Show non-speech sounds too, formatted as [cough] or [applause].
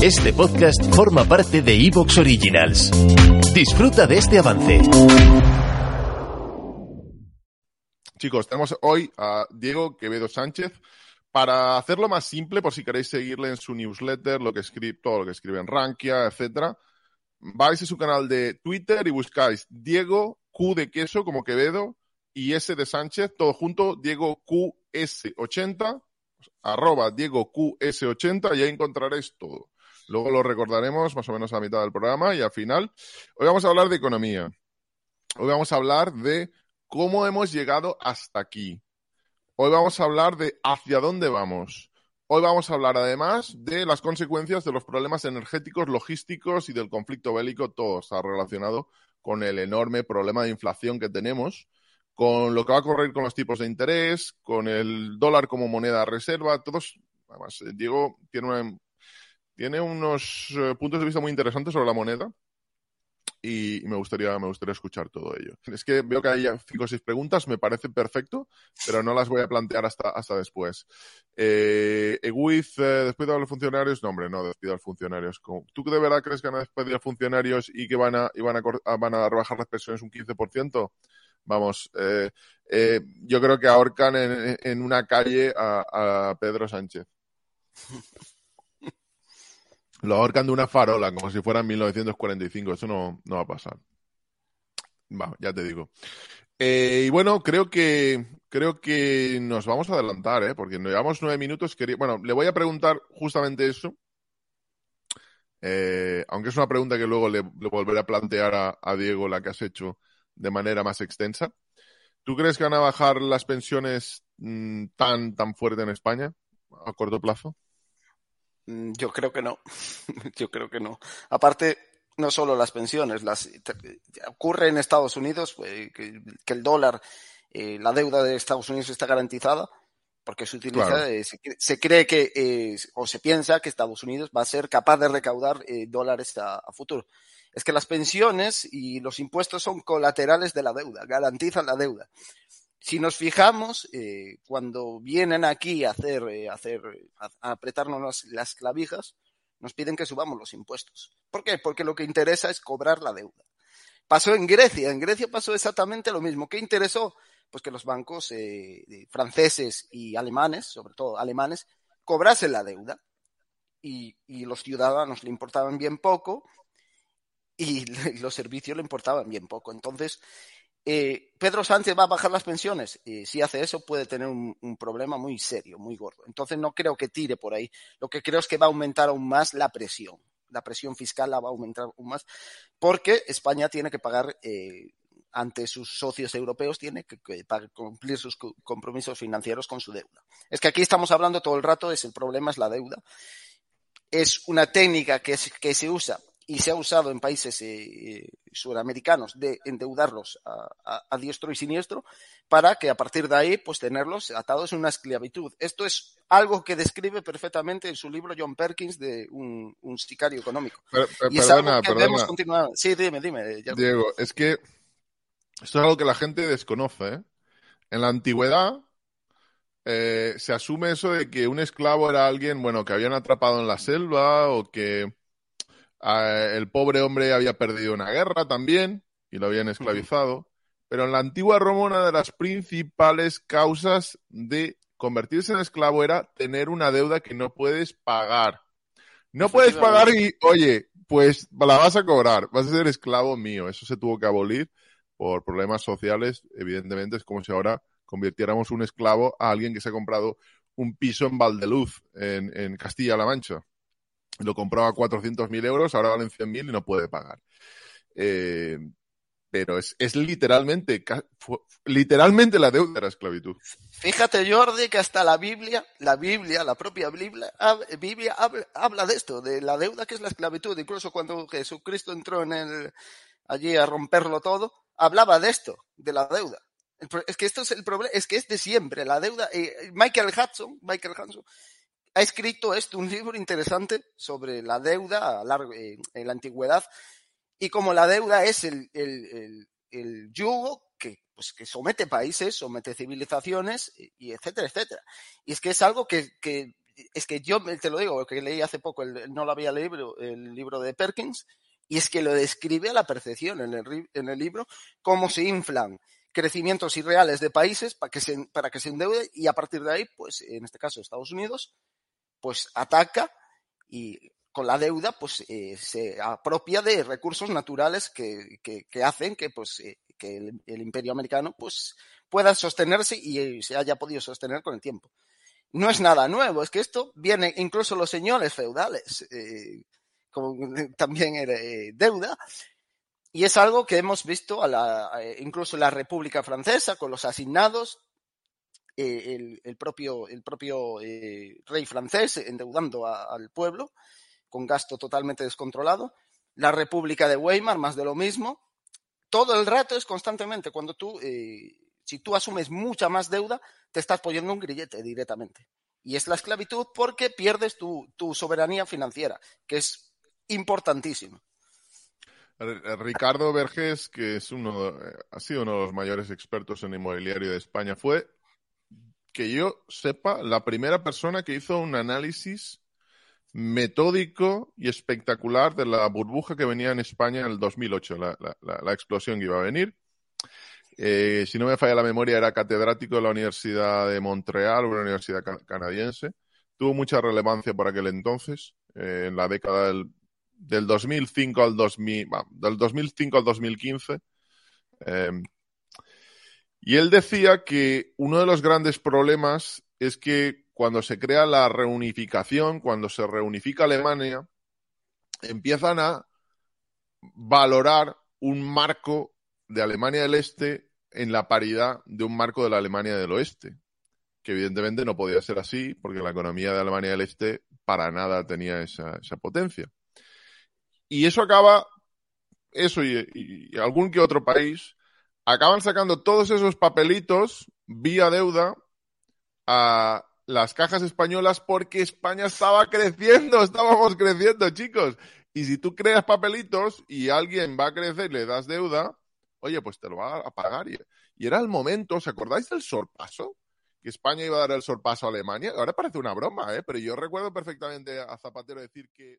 Este podcast forma parte de Evox Originals. Disfruta de este avance. Chicos, tenemos hoy a Diego Quevedo Sánchez. Para hacerlo más simple, por si queréis seguirle en su newsletter, lo que escribe, todo lo que escribe en Rankia, etcétera, vais a su canal de Twitter y buscáis Diego Q de queso como Quevedo y S de Sánchez, todo junto, Diego QS80, arroba Diego QS80 y ahí encontraréis todo. Luego lo recordaremos más o menos a mitad del programa y al final. Hoy vamos a hablar de economía. Hoy vamos a hablar de cómo hemos llegado hasta aquí. Hoy vamos a hablar de hacia dónde vamos. Hoy vamos a hablar además de las consecuencias de los problemas energéticos, logísticos y del conflicto bélico. Todo está relacionado con el enorme problema de inflación que tenemos, con lo que va a ocurrir con los tipos de interés, con el dólar como moneda reserva. Todos, además, Diego tiene una tiene unos eh, puntos de vista muy interesantes sobre la moneda y me gustaría, me gustaría escuchar todo ello. Es que veo que hay cinco o seis preguntas, me parece perfecto, pero no las voy a plantear hasta, hasta después. Eh, Eguiz, eh, despido a los funcionarios. No, hombre, no, despido a los funcionarios. ¿Tú de verdad crees que van a despedir a funcionarios y que van a, y van a, van a rebajar las pensiones un 15%? Vamos, eh, eh, yo creo que ahorcan en, una calle a Pedro Sánchez. [laughs] Lo ahorcan de una farola, como si fuera en 1945. Eso no, no va a pasar. Va, ya te digo. Eh, y bueno, creo que creo que nos vamos a adelantar, ¿eh? porque nos llevamos nueve minutos. Bueno, le voy a preguntar justamente eso. Eh, aunque es una pregunta que luego le, volveré a plantear a, Diego, la que has hecho de manera más extensa. ¿Tú crees que van a bajar las pensiones mmm, tan, tan fuerte en España a corto plazo? Mm, yo creo que no. [laughs] Yo creo que no. Aparte, no solo las pensiones, las ocurre en Estados Unidos eh, que, que, el dólar, eh, la deuda de Estados Unidos está garantizada porque se utiliza, claro. eh, se, se, cree que eh, o se piensa que Estados Unidos va a ser capaz de recaudar eh, dólares a, a, futuro. Es que las pensiones y los impuestos son colaterales de la deuda, garantizan la deuda si nos fijamos, eh, cuando vienen aquí a hacer, eh, a apretarnos las, clavijas, nos piden que subamos los impuestos. ¿Por qué? Porque lo que interesa es cobrar la deuda. Pasó en Grecia, en Grecia pasó exactamente lo mismo. ¿Qué interesó? Pues que los bancos eh, franceses y alemanes, sobre todo alemanes, cobrasen la deuda. Y los ciudadanos le importaban bien poco y [laughs] los servicios le importaban bien poco. Entonces, eh, Pedro Sánchez va a bajar las pensiones. Eh, si hace eso, puede tener un, problema muy serio, muy gordo. Entonces, no creo que tire por ahí. Lo que creo es que va a aumentar aún más la presión. La presión fiscal la va a aumentar aún más, porque España tiene que pagar eh, ante sus socios europeos, tiene que, cumplir sus compromisos financieros con su deuda. Es que aquí estamos hablando todo el rato, es el problema es la deuda. Es una técnica que se usa y se ha usado en países eh, suramericanos de endeudarlos a, a, a, diestro y siniestro para que a partir de ahí pues tenerlos atados en una esclavitud. Esto es algo que describe perfectamente en su libro John Perkins de un, un sicario económico. Pero, pero, y es perdona, algo que perdona. continuar. Sí, dime, dime. Ya. Diego, es que esto es algo que la gente desconoce. ¿eh? En la antigüedad eh, se asume eso de que un esclavo era alguien, bueno, que habían atrapado en la selva o que el pobre hombre había perdido una guerra también y lo habían esclavizado. Uh -huh. Pero en la antigua Roma una de las principales causas de convertirse en esclavo era tener una deuda que no puedes pagar. No puedes pagar y, oye, pues la vas a cobrar, vas a ser esclavo mío. Eso se tuvo que abolir por problemas sociales. Evidentemente es como si ahora convirtiéramos un esclavo a alguien que se ha comprado un piso en Valdeluz, en, en Castilla-La Mancha lo compraba a 400.000 euros, ahora valen 100.000 y no puede pagar. Eh, pero es, es literalmente, literalmente la deuda de la esclavitud. Fíjate, Jordi, que hasta la Biblia, la Biblia, la propia Biblia, Biblia habla, habla de esto, de la deuda que es la esclavitud. Incluso cuando Jesucristo entró en el, allí a romperlo todo, hablaba de esto, de la deuda. Es que esto es el problema, es que es de siempre, la deuda. Eh, Michael Hudson, Michael Hudson, ha escrito esto, un libro interesante sobre la deuda eh, en la antigüedad y como la deuda es el, el, el, el yugo que, pues, que somete países, somete civilizaciones y etcétera, etcétera. Y es que es algo que, que es que yo te lo digo, que leí hace poco, no lo había leído, el libro de Perkins, y es que lo describe a la percepción en el, en el libro, cómo se inflan crecimientos irreales de países para que, se, para que se endeude y a partir de ahí, pues en este caso Estados Unidos, pues ataca y con la deuda pues eh, se apropia de recursos naturales que, que, hacen que pues eh, que el, imperio americano pues pueda sostenerse y se haya podido sostener con el tiempo. No es nada nuevo, es que esto viene incluso los señores feudales, eh, como [laughs] también era deuda, y es algo que hemos visto a la, incluso en la República Francesa con los asignados, el, el, propio, el propio rey francés endeudando al pueblo con gasto totalmente descontrolado. La República de Weimar, más de lo mismo. Todo el rato es constantemente cuando tú, eh, si tú asumes mucha más deuda, te estás poniendo un grillete directamente. Y es la esclavitud porque pierdes tu, tu soberanía financiera, que es importantísimo. Ricardo Vergés, que es uno, eh, ha sido uno de los mayores expertos en inmobiliario de España, fue, que yo sepa, la primera persona que hizo un análisis metódico y espectacular de la burbuja que venía en España en el 2008, la, explosión que iba a venir. Eh, si no me falla la memoria, era catedrático de la Universidad de Montreal, una universidad canadiense. Tuvo mucha relevancia por aquel entonces, eh, en la década del, del 2005 al 2000, del 2005 al 2015. Eh, y él decía que uno de los grandes problemas es que cuando se crea la reunificación, cuando se reunifica Alemania, empiezan a valorar un marco de Alemania del Este en la paridad de un marco de la Alemania del Oeste, que evidentemente no podía ser así porque la economía de Alemania del Este para nada tenía esa, potencia. Y eso acaba, eso y algún que otro país, acaban sacando todos esos papelitos vía deuda a las cajas españolas porque España estaba creciendo, [laughs] estábamos creciendo, chicos. Y si tú creas papelitos y alguien va a crecer y le das deuda, oye, pues te lo va a pagar. Y, era el momento, ¿os acordáis del sorpaso? Que España iba a dar el sorpaso a Alemania. Ahora parece una broma, ¿eh? Pero yo recuerdo perfectamente a Zapatero decir que